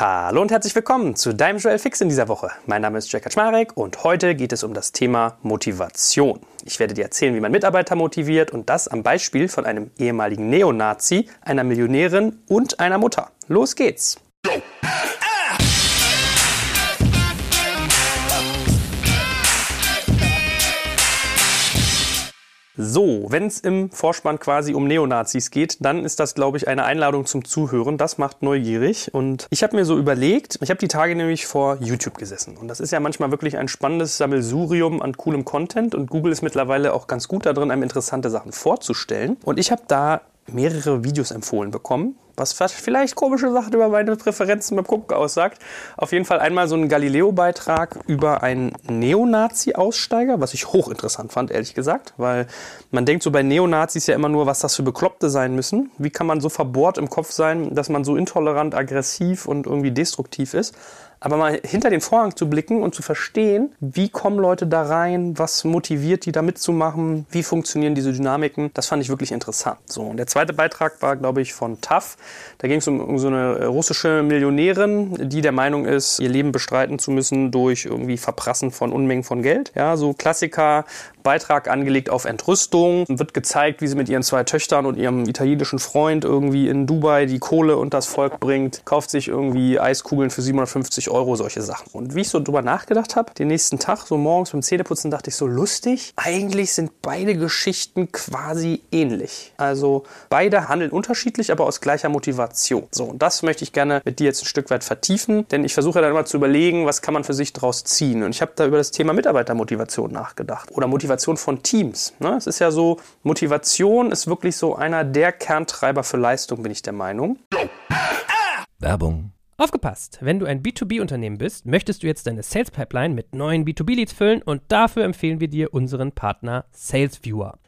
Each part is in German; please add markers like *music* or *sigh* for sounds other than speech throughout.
Hallo und herzlich willkommen zu deinem Joel Fix in dieser Woche. Mein Name ist Jack Kaczmarek und heute geht es um das Thema Motivation. Ich werde dir erzählen, wie man Mitarbeiter motiviert und das am Beispiel von einem ehemaligen Neonazi, einer Millionärin und einer Mutter. Los geht's! So, wenn es im Vorspann quasi um Neonazis geht, dann ist das, glaube ich, eine Einladung zum Zuhören. Das macht neugierig. Und ich habe mir so überlegt, ich habe die Tage nämlich vor YouTube gesessen. Und das ist ja manchmal wirklich ein spannendes Sammelsurium an coolem Content. Und Google ist mittlerweile auch ganz gut darin, einem interessante Sachen vorzustellen. Und ich habe da mehrere Videos empfohlen bekommen, was vielleicht komische Sachen über meine Präferenzen beim Gucken aussagt. Auf jeden Fall einmal so ein Galileo-Beitrag über einen Neonazi-Aussteiger, was ich hochinteressant fand, ehrlich gesagt, weil man denkt so bei Neonazis ja immer nur, was das für Bekloppte sein müssen. Wie kann man so verbohrt im Kopf sein, dass man so intolerant, aggressiv und irgendwie destruktiv ist? Aber mal hinter den Vorhang zu blicken und zu verstehen, wie kommen Leute da rein, was motiviert die da mitzumachen, wie funktionieren diese Dynamiken, das fand ich wirklich interessant. So, und der zweite Beitrag war, glaube ich, von TAF. Da ging es um, um so eine russische Millionärin, die der Meinung ist, ihr Leben bestreiten zu müssen durch irgendwie Verprassen von Unmengen von Geld. Ja, so Klassiker, Beitrag angelegt auf Entrüstung. Wird gezeigt, wie sie mit ihren zwei Töchtern und ihrem italienischen Freund irgendwie in Dubai die Kohle und das Volk bringt, kauft sich irgendwie Eiskugeln für 750 Euro, solche Sachen. Und wie ich so drüber nachgedacht habe, den nächsten Tag, so morgens beim Zähneputzen, dachte ich so lustig. Eigentlich sind beide Geschichten quasi ähnlich. Also beide handeln unterschiedlich, aber aus gleicher Motivation. So, und das möchte ich gerne mit dir jetzt ein Stück weit vertiefen, denn ich versuche dann immer zu überlegen, was kann man für sich daraus ziehen. Und ich habe da über das Thema Mitarbeitermotivation nachgedacht. Oder Motivation von Teams. Ne? Es ist ja so, Motivation ist wirklich so einer der Kerntreiber für Leistung, bin ich der Meinung. Werbung Aufgepasst! Wenn du ein B2B-Unternehmen bist, möchtest du jetzt deine Sales Pipeline mit neuen B2B-Leads füllen und dafür empfehlen wir dir unseren Partner SalesViewer.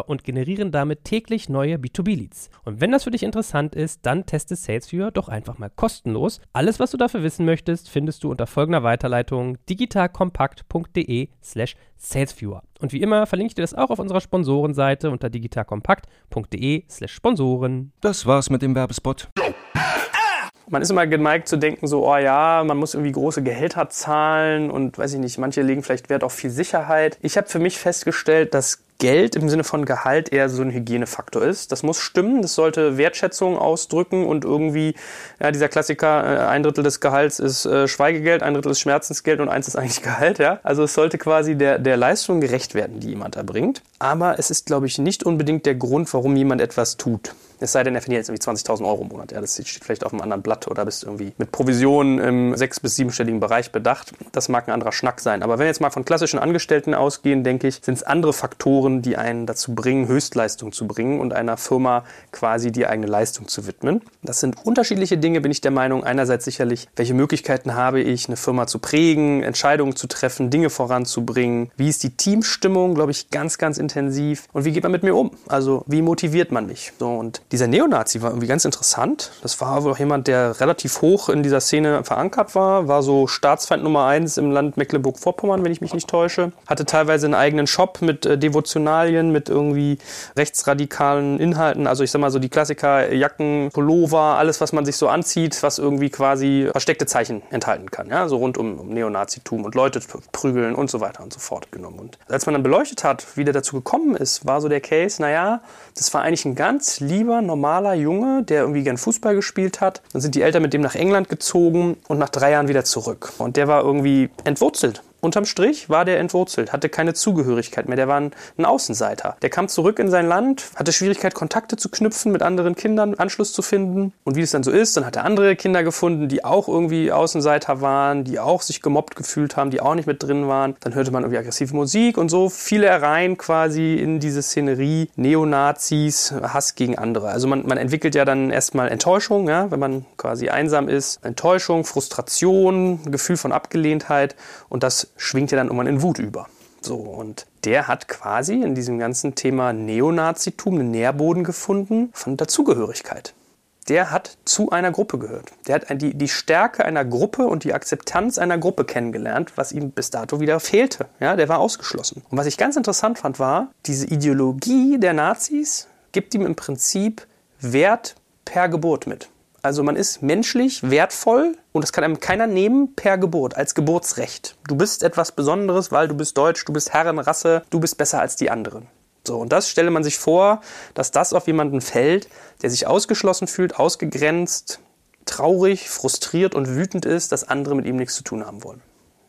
SalesViewer und generieren damit täglich neue B2B-Leads. Und wenn das für dich interessant ist, dann teste SalesViewer doch einfach mal kostenlos. Alles, was du dafür wissen möchtest, findest du unter folgender Weiterleitung digitalkompakt.de slash salesviewer. Und wie immer verlinke ich dir das auch auf unserer Sponsorenseite unter digitalkompakt.de slash Sponsoren. Das war's mit dem Werbespot. Man ist immer geneigt zu denken, so, oh ja, man muss irgendwie große Gehälter zahlen und weiß ich nicht, manche legen vielleicht Wert auf viel Sicherheit. Ich habe für mich festgestellt, dass Geld im Sinne von Gehalt eher so ein Hygienefaktor ist. Das muss stimmen, das sollte Wertschätzung ausdrücken und irgendwie, ja, dieser Klassiker, äh, ein Drittel des Gehalts ist äh, Schweigegeld, ein Drittel ist Schmerzensgeld und eins ist eigentlich *laughs* Gehalt, ja. Also es sollte quasi der, der Leistung gerecht werden, die jemand erbringt. Aber es ist, glaube ich, nicht unbedingt der Grund, warum jemand etwas tut. Es sei denn, er verdient jetzt irgendwie 20.000 Euro im Monat. Ja, das steht vielleicht auf einem anderen Blatt oder bist irgendwie mit Provisionen im sechs- bis siebenstelligen Bereich bedacht. Das mag ein anderer Schnack sein. Aber wenn wir jetzt mal von klassischen Angestellten ausgehen, denke ich, sind es andere Faktoren, die einen dazu bringen, Höchstleistung zu bringen und einer Firma quasi die eigene Leistung zu widmen. Das sind unterschiedliche Dinge, bin ich der Meinung. Einerseits sicherlich, welche Möglichkeiten habe ich, eine Firma zu prägen, Entscheidungen zu treffen, Dinge voranzubringen. Wie ist die Teamstimmung, glaube ich, ganz, ganz intensiv. Und wie geht man mit mir um? Also, wie motiviert man mich? So, und dieser Neonazi war irgendwie ganz interessant. Das war wohl auch jemand, der relativ hoch in dieser Szene verankert war, war so Staatsfeind Nummer eins im Land Mecklenburg-Vorpommern, wenn ich mich nicht täusche. Hatte teilweise einen eigenen Shop mit äh, Devotionalien, mit irgendwie rechtsradikalen Inhalten. Also ich sag mal so die Klassiker, Jacken, Pullover, alles, was man sich so anzieht, was irgendwie quasi versteckte Zeichen enthalten kann. Ja, so rund um, um Neonazitum und Leute prügeln und so weiter und so fort genommen. Und als man dann beleuchtet hat, wie der dazu gekommen ist, war so der Case, naja, das war eigentlich ein ganz lieber, normaler Junge, der irgendwie gern Fußball gespielt hat. Dann sind die Eltern mit dem nach England gezogen und nach drei Jahren wieder zurück. Und der war irgendwie entwurzelt Unterm Strich war der entwurzelt, hatte keine Zugehörigkeit mehr, der war ein, Außenseiter. Der kam zurück in sein Land, hatte Schwierigkeit, Kontakte zu knüpfen mit anderen Kindern, Anschluss zu finden. Und wie es dann so ist, dann hat er andere Kinder gefunden, die auch irgendwie Außenseiter waren, die auch sich gemobbt gefühlt haben, die auch nicht mit drin waren. Dann hörte man irgendwie aggressive Musik und so viele herein quasi in diese Szenerie Neonazis, Hass gegen andere. Also man, man entwickelt ja dann erstmal Enttäuschung, ja, wenn man quasi einsam ist. Enttäuschung, Frustration, Gefühl von Abgelehntheit und das schwingt ja dann irgendwann in Wut über. So, und der hat quasi in diesem ganzen Thema Neonazitum einen Nährboden gefunden von Dazugehörigkeit. Der hat zu einer Gruppe gehört. Der hat die, die Stärke einer Gruppe und die Akzeptanz einer Gruppe kennengelernt, was ihm bis dato wieder fehlte. Ja, der war ausgeschlossen. Und was ich ganz interessant fand, war, diese Ideologie der Nazis gibt ihm im Prinzip Wert per Geburt mit. Also man ist menschlich wertvoll und das kann einem keiner nehmen per Geburt, als Geburtsrecht. Du bist etwas Besonderes, weil du bist deutsch, du bist Herrenrasse, du bist besser als die anderen. So, und das stelle man sich vor, dass das auf jemanden fällt, der sich ausgeschlossen fühlt, ausgegrenzt, traurig, frustriert und wütend ist, dass andere mit ihm nichts zu tun haben wollen.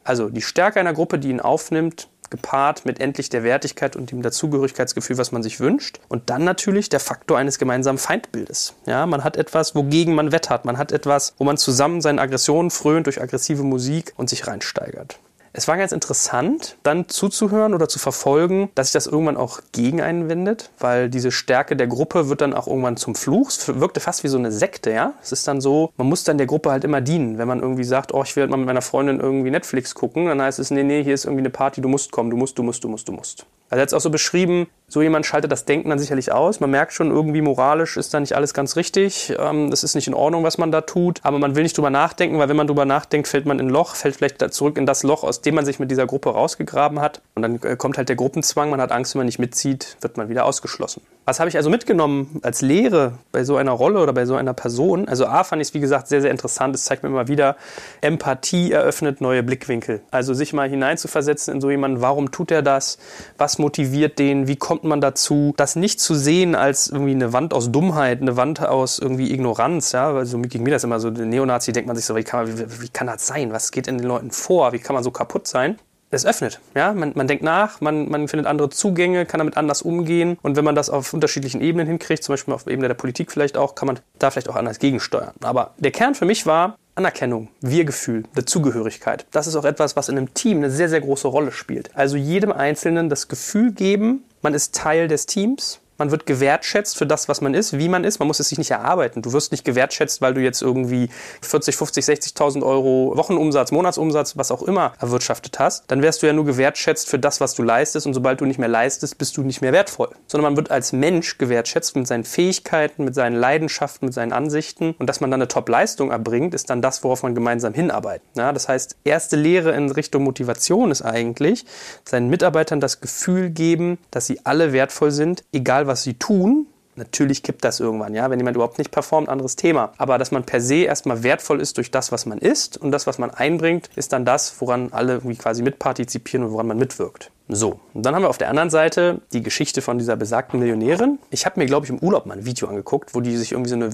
Also die Stärke einer Gruppe, die ihn aufnimmt, gepaart mit endlich der Wertigkeit und dem Dazugehörigkeitsgefühl, was man sich wünscht. Und dann natürlich der Faktor eines gemeinsamen Feindbildes. Ja, man hat etwas, wogegen man wettert. Man hat etwas, wo man zusammen seinen Aggressionen frönt durch aggressive Musik und sich reinsteigert. Es war ganz interessant, dann zuzuhören oder zu verfolgen, dass sich das irgendwann auch gegen einen wendet, weil diese Stärke der Gruppe wird dann auch irgendwann zum Fluch. Es wirkte fast wie so eine Sekte, ja. Es ist dann so, man muss dann der Gruppe halt immer dienen. Wenn man irgendwie sagt, oh, ich will halt mal mit meiner Freundin irgendwie Netflix gucken, dann heißt es, nee, nee, hier ist irgendwie eine Party, du musst kommen, du musst, du musst, du musst, du musst. Also er hat es auch so beschrieben, so jemand schaltet das Denken dann sicherlich aus. Man merkt schon, irgendwie moralisch ist da nicht alles ganz richtig. Ähm, das ist nicht in Ordnung, was man da tut. Aber man will nicht drüber nachdenken, weil wenn man drüber nachdenkt, fällt man in ein Loch, fällt vielleicht zurück in das Loch, aus dem man sich mit dieser Gruppe rausgegraben hat. Und dann äh, kommt halt der Gruppenzwang. Man hat Angst, wenn man nicht mitzieht, wird man wieder ausgeschlossen. Was habe ich also mitgenommen als Lehre bei so einer Rolle oder bei so einer Person? Also A fand ich es, wie gesagt, sehr, sehr interessant. Es zeigt mir immer wieder, Empathie eröffnet neue Blickwinkel. Also sich mal hineinzuversetzen in so jemanden, warum tut er das? Was motiviert den? Wie kommt man dazu? Das nicht zu sehen als irgendwie eine Wand aus Dummheit, eine Wand aus irgendwie Ignoranz. Ja, weil so gegen mir das immer so, Neonazi denkt man sich so, wie kann, wie, wie kann das sein? Was geht in den Leuten vor? Wie kann man so kaputt sein? Es öffnet. Ja? Man, man denkt nach, man, man findet andere Zugänge, kann damit anders umgehen. Und wenn man das auf unterschiedlichen Ebenen hinkriegt, zum Beispiel auf Ebene der Politik vielleicht auch, kann man da vielleicht auch anders gegensteuern. Aber der Kern für mich war Anerkennung, Wir-Gefühl, Dazugehörigkeit. Das ist auch etwas, was in einem Team eine sehr, sehr große Rolle spielt. Also jedem Einzelnen das Gefühl geben, man ist Teil des Teams man wird gewertschätzt für das, was man ist, wie man ist. Man muss es sich nicht erarbeiten. Du wirst nicht gewertschätzt, weil du jetzt irgendwie 40, 50, 60.000 Euro Wochenumsatz, Monatsumsatz, was auch immer erwirtschaftet hast. Dann wärst du ja nur gewertschätzt für das, was du leistest. Und sobald du nicht mehr leistest, bist du nicht mehr wertvoll. Sondern man wird als Mensch gewertschätzt mit seinen Fähigkeiten, mit seinen Leidenschaften, mit seinen Ansichten. Und dass man dann eine Top-Leistung erbringt, ist dann das, worauf man gemeinsam hinarbeitet. Ja, das heißt, erste Lehre in Richtung Motivation ist eigentlich, seinen Mitarbeitern das Gefühl geben, dass sie alle wertvoll sind, egal was was sie tun, Natürlich kippt das irgendwann, ja, wenn jemand überhaupt nicht performt, anderes Thema. Aber dass man per se erstmal wertvoll ist durch das, was man ist und das, was man einbringt, ist dann das, woran alle irgendwie quasi mitpartizipieren und woran man mitwirkt. So, und dann haben wir auf der anderen Seite die Geschichte von dieser besagten Millionärin. Ich habe mir, glaube ich, im Urlaub mal ein Video angeguckt, wo die sich irgendwie so eine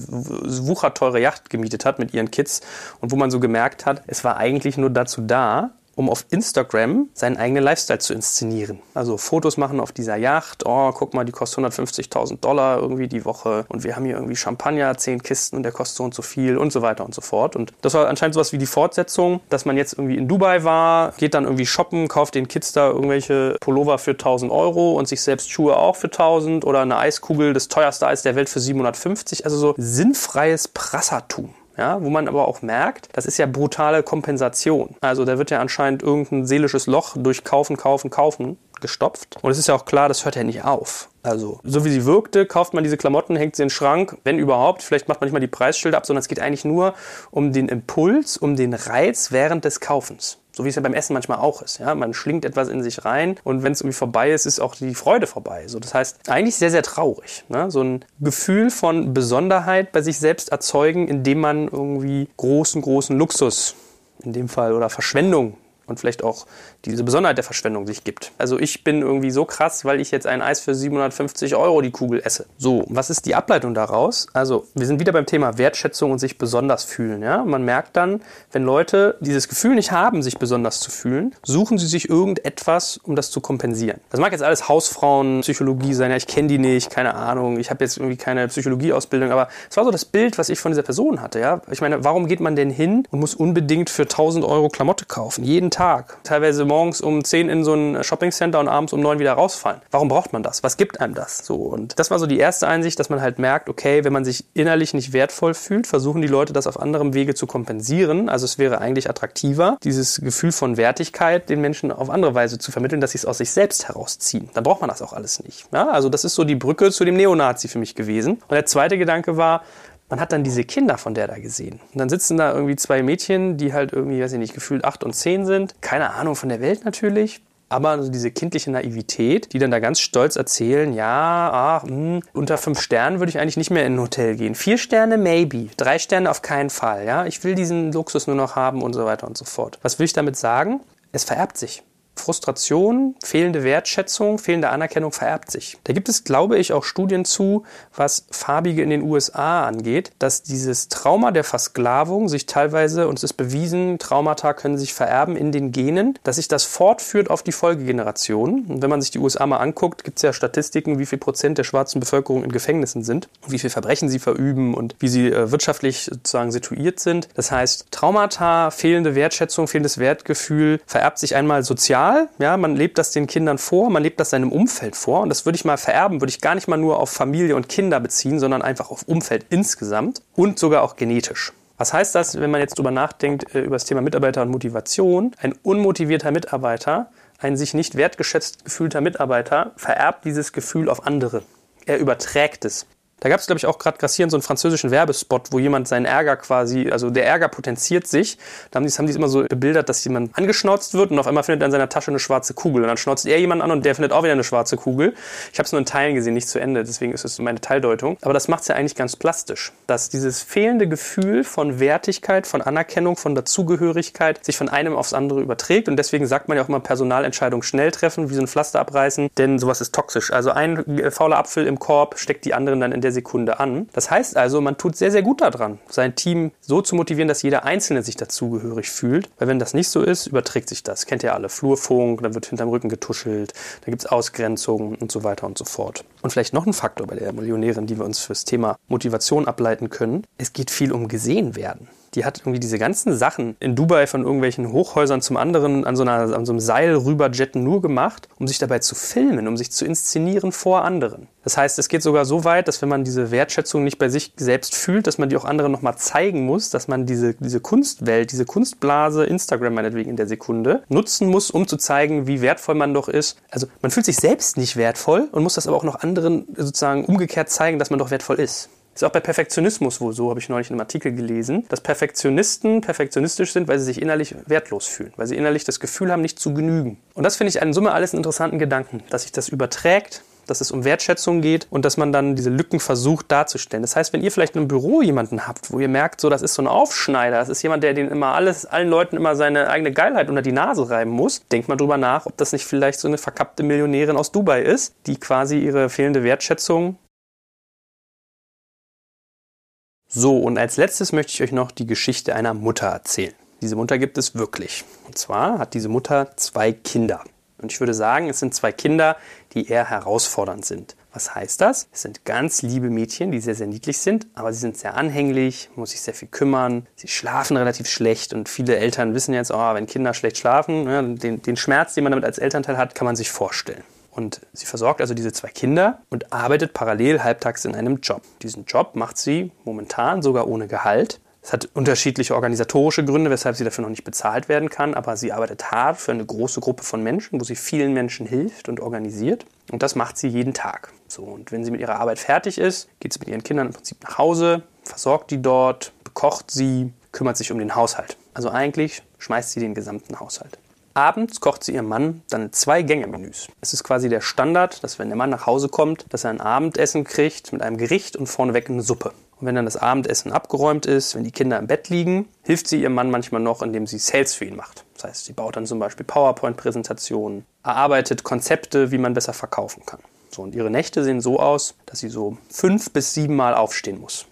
wucherteure Yacht gemietet hat mit ihren Kids und wo man so gemerkt hat, es war eigentlich nur dazu da, um auf Instagram seinen eigenen Lifestyle zu inszenieren. Also Fotos machen auf dieser Yacht. Oh, guck mal, die kostet 150.000 Dollar irgendwie die Woche. Und wir haben hier irgendwie Champagner, 10 Kisten und der kostet so und so viel und so weiter und so fort. Und das war anscheinend sowas wie die Fortsetzung, dass man jetzt irgendwie in Dubai war, geht dann irgendwie shoppen, kauft den Kids da irgendwelche Pullover für 1000 Euro und sich selbst Schuhe auch für 1000 oder eine Eiskugel, das teuerste Eis der Welt für 750. Also so sinnfreies Prassertum ja, wo man aber auch merkt, das ist ja brutale Kompensation. Also da wird ja anscheinend irgendein seelisches Loch durch Kaufen, Kaufen, Kaufen gestopft. Und es ist ja auch klar, das hört ja nicht auf. Also, so wie sie wirkte, kauft man diese Klamotten, hängt sie in den Schrank, wenn überhaupt. Vielleicht macht man nicht mal die Preisschilder ab, sondern es geht eigentlich nur um den Impuls, um den Reiz während des Kaufens. So wie es ja beim Essen manchmal auch ist. Ja? Man schlingt etwas in sich rein und wenn es irgendwie vorbei ist, ist auch die Freude vorbei. So, das heißt, eigentlich sehr, sehr traurig. Ne? So ein Gefühl von Besonderheit bei sich selbst erzeugen, indem man irgendwie großen, großen Luxus in dem Fall oder Verschwendung und vielleicht auch diese Besonderheit der Verschwendung sich gibt. Also ich bin irgendwie so krass, weil ich jetzt ein Eis für 750 Euro die Kugel esse. So, was ist die Ableitung daraus? Also wir sind wieder beim Thema Wertschätzung und sich besonders fühlen. Ja? Man merkt dann, wenn Leute dieses Gefühl nicht haben, sich besonders zu fühlen, suchen sie sich irgendetwas, um das zu kompensieren. Das mag jetzt alles Hausfrauenpsychologie sein. Ja, ich kenne die nicht, keine Ahnung. Ich habe jetzt irgendwie keine Psychologieausbildung, aber es war so das Bild, was ich von dieser Person hatte. Ja? Ich meine, warum geht man denn hin und muss unbedingt für 1000 Euro Klamotte kaufen? Jeden Tag. Teilweise morgens um 10 in so ein Shoppingcenter und abends um 9 wieder rausfallen. Warum braucht man das? Was gibt einem das? So. Und das war so die erste Einsicht, dass man halt merkt, okay, wenn man sich innerlich nicht wertvoll fühlt, versuchen die Leute das auf anderem Wege zu kompensieren. Also es wäre eigentlich attraktiver, dieses Gefühl von Wertigkeit den Menschen auf andere Weise zu vermitteln, dass sie es aus sich selbst herausziehen. Dann braucht man das auch alles nicht. Ja? Also das ist so die Brücke zu dem Neonazi für mich gewesen. Und der zweite Gedanke war, man hat dann diese Kinder von der da gesehen. Und dann sitzen da irgendwie zwei Mädchen, die halt irgendwie, weiß ich nicht, gefühlt acht und zehn sind. Keine Ahnung von der Welt natürlich. Aber also diese kindliche Naivität, die dann da ganz stolz erzählen, ja, ach, mh, hm, unter fünf Sternen würde ich eigentlich nicht mehr in ein Hotel gehen. Vier Sterne, maybe. Drei Sterne auf keinen Fall, ja. Ich will diesen Luxus nur noch haben und so weiter und so fort. Was will ich damit sagen? Es vererbt sich. Frustration, fehlende Wertschätzung, fehlende Anerkennung vererbt sich. Da gibt es, glaube ich, auch Studien zu, was Farbige in den USA angeht, dass dieses Trauma der Versklavung sich teilweise, und es ist bewiesen, Traumata können sich vererben in den Genen, dass sich das fortführt auf die Folgegenerationen. Und wenn man sich die USA mal anguckt, gibt es ja Statistiken, wie viel Prozent der schwarzen Bevölkerung in Gefängnissen sind, wie viel Verbrechen sie verüben und wie sie äh, wirtschaftlich sozusagen situiert sind. Das heißt, Traumata, fehlende Wertschätzung, fehlendes Wertgefühl vererbt sich einmal sozial normal. Ja, man lebt das den Kindern vor, man lebt das seinem Umfeld vor. Und das würde ich mal vererben, würde ich gar nicht mal nur auf Familie und Kinder beziehen, sondern einfach auf Umfeld insgesamt und sogar auch genetisch. Was heißt das, wenn man jetzt drüber nachdenkt, äh, über das Thema Mitarbeiter und Motivation? Ein unmotivierter Mitarbeiter, ein sich nicht wertgeschätzt gefühlter Mitarbeiter vererbt dieses Gefühl auf andere. Er überträgt es. Da gab es, glaube ich, auch gerade grassierend so einen französischen Werbespot, wo jemand seinen Ärger quasi, also der Ärger potenziert sich. Da haben die es immer so bebildert, dass jemand angeschnauzt wird und auf einmal findet er in seiner Tasche eine schwarze Kugel. Und dann schnauzt er jemand an und der findet auch wieder eine schwarze Kugel. Ich habe es nur in Teilen gesehen, nicht zu Ende, deswegen ist es meine Teildeutung. Aber das macht es ja eigentlich ganz plastisch, dass dieses fehlende Gefühl von Wertigkeit, von Anerkennung, von Dazugehörigkeit sich von einem aufs andere überträgt. Und deswegen sagt man ja auch immer Personalentscheidungen schnell treffen, wie so ein Pflaster abreißen, denn sowas ist toxisch. Also ein fauler Apfel im Korb steckt die anderen dann in der der Sekunde an. Das heißt also, man tut sehr, sehr gut daran, sein Team so zu motivieren, dass jeder Einzelne sich dazugehörig fühlt. Weil wenn das nicht so ist, überträgt sich das. Kennt ihr alle. Flurfunk, dann wird hinterm Rücken getuschelt, da gibt es Ausgrenzungen und so weiter und so fort. Und vielleicht noch ein Faktor bei der Millionärin, die wir uns fürs Thema Motivation ableiten können. Es geht viel um gesehen werden die hat irgendwie diese ganzen Sachen in Dubai von irgendwelchen Hochhäusern zum anderen an so, einer, an so einem Seil rüberjetten nur gemacht, um sich dabei zu filmen, um sich zu inszenieren vor anderen. Das heißt, es geht sogar so weit, dass wenn man diese Wertschätzung nicht bei sich selbst fühlt, dass man die auch anderen nochmal zeigen muss, dass man diese, diese Kunstwelt, diese Kunstblase, Instagram meinetwegen in der Sekunde, nutzen muss, um zu zeigen, wie wertvoll man doch ist. Also man fühlt sich selbst nicht wertvoll und muss das aber auch noch anderen sozusagen umgekehrt zeigen, dass man doch wertvoll ist. Ist auch bei Perfektionismus wohl so, habe ich neulich in einem Artikel gelesen, dass Perfektionisten perfektionistisch sind, weil sie sich innerlich wertlos fühlen, weil sie innerlich das Gefühl haben, nicht zu genügen. Und das finde ich in Summe alles einen interessanten Gedanken, dass sich das überträgt dass es um Wertschätzung geht und dass man dann diese Lücken versucht darzustellen. Das heißt, wenn ihr vielleicht in einem Büro jemanden habt, wo ihr merkt, so das ist so ein Aufschneider, das ist jemand, der den immer alles, allen Leuten immer seine eigene Geilheit unter die Nase reiben muss, denkt mal drüber nach, ob das nicht vielleicht so eine verkappte Millionärin aus Dubai ist, die quasi ihre fehlende Wertschätzung so, und als letztes möchte ich euch noch die Geschichte einer Mutter erzählen. Diese Mutter gibt es wirklich. Und zwar hat diese Mutter zwei Kinder. Und ich würde sagen, es sind zwei Kinder, die eher herausfordernd sind. Was heißt das? Es sind ganz liebe Mädchen, die sehr, sehr niedlich sind, aber sie sind sehr anhänglich, muss sich sehr viel kümmern. Sie schlafen relativ schlecht und viele Eltern wissen jetzt, oh, wenn Kinder schlecht schlafen, ja, den, den Schmerz, den man damit als Elternteil hat, kann man sich vorstellen. Und sie versorgt also diese zwei Kinder und arbeitet parallel halbtags in einem Job. Diesen Job macht sie momentan sogar ohne Gehalt. Es hat unterschiedliche organisatorische Gründe, weshalb sie dafür noch nicht bezahlt werden kann, aber sie arbeitet hart für eine große Gruppe von Menschen, wo sie vielen Menschen hilft und organisiert. Und das macht sie jeden Tag. So, und wenn sie mit ihrer Arbeit fertig ist, geht sie mit ihren Kindern im Prinzip nach Hause, versorgt die dort, bekocht sie, kümmert sich um den Haushalt. Also eigentlich schmeißt sie den gesamten Haushalt. Abends kocht sie ihrem Mann dann zwei Gänge-Menüs. Es ist quasi der Standard, dass wenn der Mann nach Hause kommt, dass er ein Abendessen kriegt mit einem Gericht und vorneweg eine Suppe. Und wenn dann das Abendessen abgeräumt ist, wenn die Kinder im Bett liegen, hilft sie ihrem Mann manchmal noch, indem sie Sales für ihn macht. Das heißt, sie baut dann zum Beispiel PowerPoint-Präsentationen, erarbeitet Konzepte, wie man besser verkaufen kann. So, und ihre Nächte sehen so aus, dass sie so fünf bis sieben Mal aufstehen muss.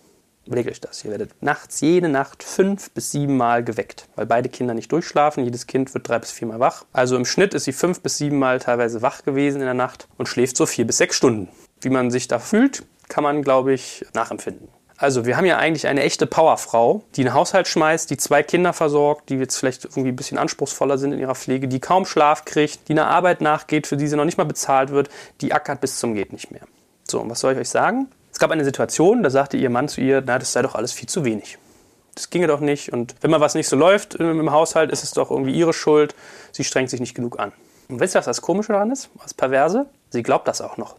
Überlegt euch das. Ihr werdet nachts jede Nacht fünf bis sieben Mal geweckt, weil beide Kinder nicht durchschlafen. Jedes Kind wird drei bis vier Mal wach. Also im Schnitt ist sie fünf bis sieben Mal teilweise wach gewesen in der Nacht und schläft so vier bis sechs Stunden. Wie man sich da fühlt, kann man, glaube ich, nachempfinden. Also wir haben ja eigentlich eine echte Powerfrau, die einen Haushalt schmeißt, die zwei Kinder versorgt, die jetzt vielleicht irgendwie ein bisschen anspruchsvoller sind in ihrer Pflege, die kaum Schlaf kriegt, die einer Arbeit nachgeht, für die sie noch nicht mal bezahlt wird, die ackert bis zum geht nicht mehr. So, und was soll ich euch sagen? Es gab eine Situation, da sagte ihr Mann zu ihr, na, das sei doch alles viel zu wenig. Das ginge doch nicht. Und wenn mal was nicht so läuft im Haushalt, ist es doch irgendwie ihre Schuld. Sie strengt sich nicht genug an. Und wisst ihr, was das Komische daran ist? Was Perverse? Sie glaubt das auch noch.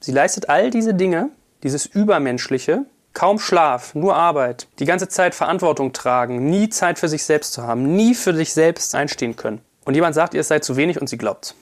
Sie leistet all diese Dinge, dieses Übermenschliche, Kaum Schlaf, nur Arbeit, die ganze Zeit Verantwortung tragen, nie Zeit für sich selbst zu haben, nie für sich selbst einstehen können. Und jemand sagt ihr, es sei zu wenig und sie glaubt.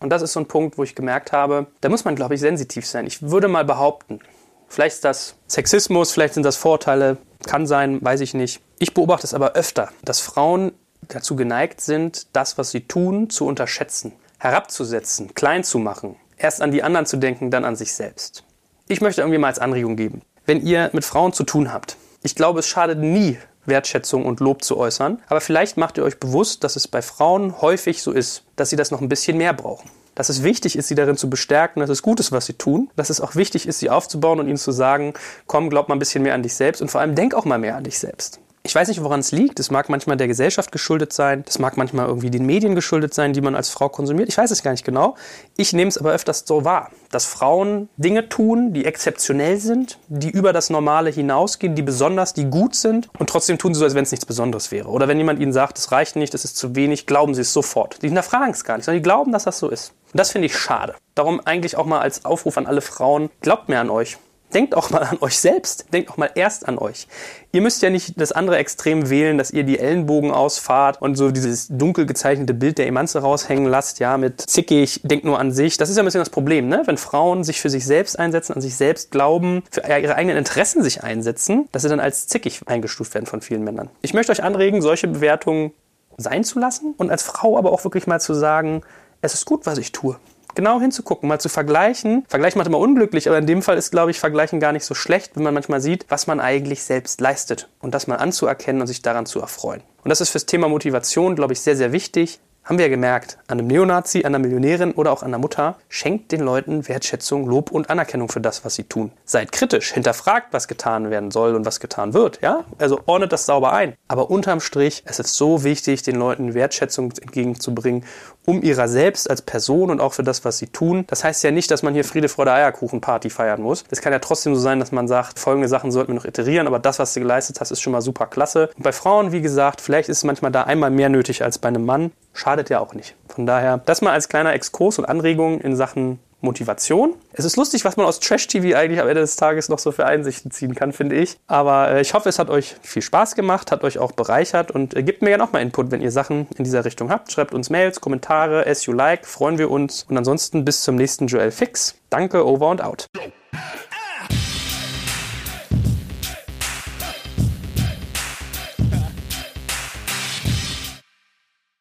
Und das ist so ein Punkt, wo ich gemerkt habe, da muss man, glaube ich, sensitiv sein. Ich würde mal behaupten, vielleicht ist das Sexismus, vielleicht sind das Vorteile, kann sein, weiß ich nicht. Ich beobachte es aber öfter, dass Frauen dazu geneigt sind, das, was sie tun, zu unterschätzen, herabzusetzen, klein zu machen, erst an die anderen zu denken, dann an sich selbst. Ich möchte irgendwie mal als Anregung geben wenn ihr mit Frauen zu tun habt. Ich glaube, es schadet nie, Wertschätzung und Lob zu äußern. Aber vielleicht macht ihr euch bewusst, dass es bei Frauen häufig so ist, dass sie das noch ein bisschen mehr brauchen. Dass es wichtig ist, sie darin zu bestärken, dass es gut ist, was sie tun. Dass es auch wichtig ist, sie aufzubauen und ihnen zu sagen, komm, glaub mal ein bisschen mehr an dich selbst und vor allem denk auch mal mehr an dich selbst. Ich weiß nicht, woran es liegt. Es mag manchmal der Gesellschaft geschuldet sein. Das mag manchmal irgendwie den Medien geschuldet sein, die man als Frau konsumiert. Ich weiß es gar nicht genau. Ich nehme es aber öfters so wahr, dass Frauen Dinge tun, die exzeptionell sind, die über das Normale hinausgehen, die besonders, die gut sind und trotzdem tun sie so, als wenn es nichts Besonderes wäre. Oder wenn jemand ihnen sagt, es reicht nicht, es ist zu wenig, glauben sie es sofort. Die hinterfragen es gar nicht, sondern die glauben, dass das so ist. Und das finde ich schade. Darum eigentlich auch mal als Aufruf an alle Frauen, glaubt mehr an euch. Denkt auch mal an euch selbst. Denkt auch mal erst an euch. Ihr müsst ja nicht das andere Extrem wählen, dass ihr die Ellenbogen ausfahrt und so dieses dunkel gezeichnete Bild der Emanze raushängen lasst, ja, mit zickig, denkt nur an sich. Das ist ja ein bisschen das Problem, ne? Wenn Frauen sich für sich selbst einsetzen, an sich selbst glauben, für ihre eigenen Interessen sich einsetzen, dass sie dann als zickig eingestuft werden von vielen Männern. Ich möchte euch anregen, solche Bewertungen sein zu lassen und als Frau aber auch wirklich mal zu sagen, es ist gut, was ich tue genau hinzugucken, mal zu vergleichen. Vergleichen macht immer unglücklich, aber in dem Fall ist, glaube ich, Vergleichen gar nicht so schlecht, wenn man manchmal sieht, was man eigentlich selbst leistet und das mal anzuerkennen und sich daran zu erfreuen. Und das ist fürs Thema Motivation, glaube ich, sehr, sehr wichtig haben wir ja gemerkt, an einem Neonazi, an einer Millionärin oder auch an der Mutter, schenkt den Leuten Wertschätzung, Lob und Anerkennung für das, was sie tun. Seid kritisch, hinterfragt, was getan werden soll und was getan wird, ja? Also ordnet das sauber ein. Aber unterm Strich, es ist so wichtig, den Leuten Wertschätzung entgegenzubringen, um ihrer selbst als Person und auch für das, was sie tun. Das heißt ja nicht, dass man hier Friede, Freude, Eierkuchen Party feiern muss. Es kann ja trotzdem so sein, dass man sagt, folgende Sachen sollten wir noch iterieren, aber das, was du geleistet hast, ist schon mal super klasse. Und bei Frauen, wie gesagt, vielleicht ist es manchmal da einmal mehr nötig als bei einem Mann. Schadet ja auch nicht. Von daher, das mal als kleiner Exkurs und Anregung in Sachen Motivation. Es ist lustig, was man aus Trash-TV eigentlich am Ende des Tages noch so für Einsichten ziehen kann, finde ich. Aber äh, ich hoffe, es hat euch viel Spaß gemacht, hat euch auch bereichert und äh, gebt mir ja nochmal Input, wenn ihr Sachen in dieser Richtung habt. Schreibt uns Mails, Kommentare, as you like, freuen wir uns. Und ansonsten bis zum nächsten Joel Fix. Danke, over und out.